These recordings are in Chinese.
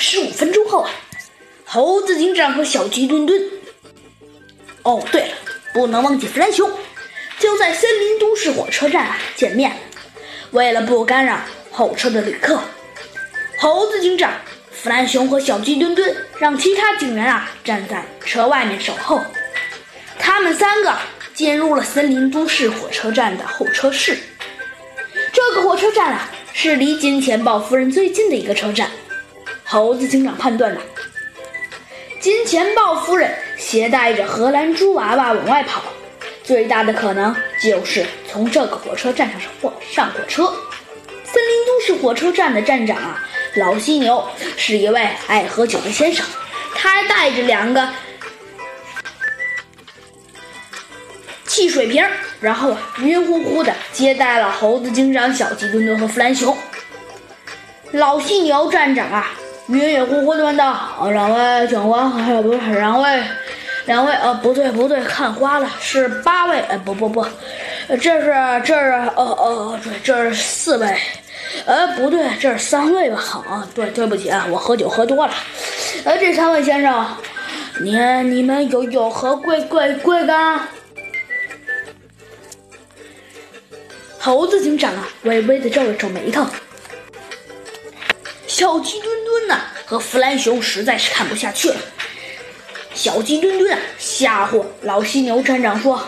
十五分钟后啊，猴子警长和小鸡墩墩，哦对了，不能忘记弗兰熊，就在森林都市火车站啊见面。为了不干扰候车的旅客，猴子警长、弗兰熊和小鸡墩墩让其他警员啊站在车外面守候。他们三个进入了森林都市火车站的候车室。这个火车站啊，是离金钱豹夫人最近的一个车站。猴子警长判断呢，金钱豹夫人携带着荷兰猪娃娃往外跑，最大的可能就是从这个火车站上火上火车。森林都市火车站的站长啊，老犀牛是一位爱喝酒的先生，他还带着两个。汽水瓶，然后啊晕乎乎的接待了猴子警长、小鸡墩墩和弗兰熊。老犀牛站长啊，晕晕乎乎的问道：“两位警官，不是两位，两位，呃，不对不对，看花了，是八位，呃，不不不，这是这是，呃呃，对，这是四位，呃，不对，这是三位吧？好啊，对，对不起啊，我喝酒喝多了。呃，这三位先生，你你们有有何贵贵贵干？”猴子警长啊，微微的皱了皱眉头。小鸡墩墩呢，和弗兰熊实在是看不下去了。小鸡墩墩啊，吓唬老犀牛站长说：“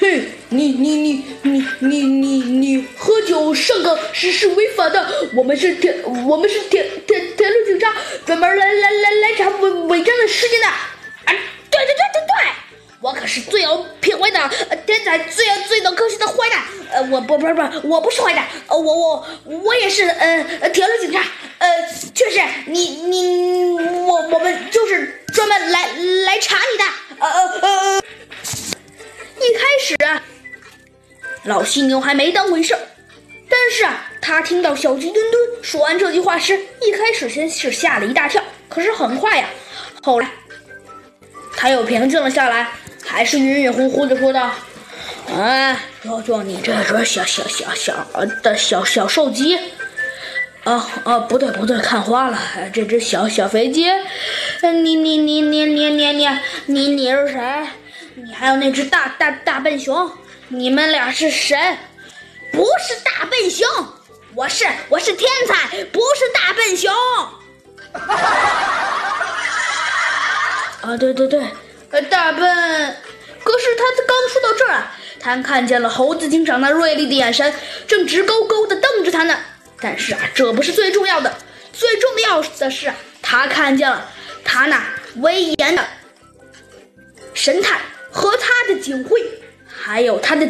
嘿，你你你你你你你喝酒上岗是是违法的。我们是铁，我们是铁铁铁路警察，专门来来来来查违违章的事件的。是最有品味的。”天才最最懂科学的坏蛋，呃，我不不不，我不是坏蛋，呃，我我我也是，呃，铁路警察，呃，确实，你你我我们就是专门来来查你的，呃呃呃。一开始，老犀牛还没当回事，但是啊，他听到小鸡墩墩说完这句话时，一开始先是吓了一大跳，可是很快呀，后来他又平静了下来，还是晕晕乎乎的说道。哎，就就你这只小小小小的小小瘦鸡，啊啊，不对不对，看花了，这只小小肥鸡，你你你你你你你你你是谁？你还有那只大大大笨熊，你们俩是谁？不是大笨熊，我是我是天才，不是大笨熊。啊，对对对，呃，大笨，可是他刚说到这儿啊。他看见了猴子警长那锐利的眼神，正直勾勾的瞪着他呢。但是啊，这不是最重要的，最重要的是，他看见了他那威严的神态和他的警徽，还有他的。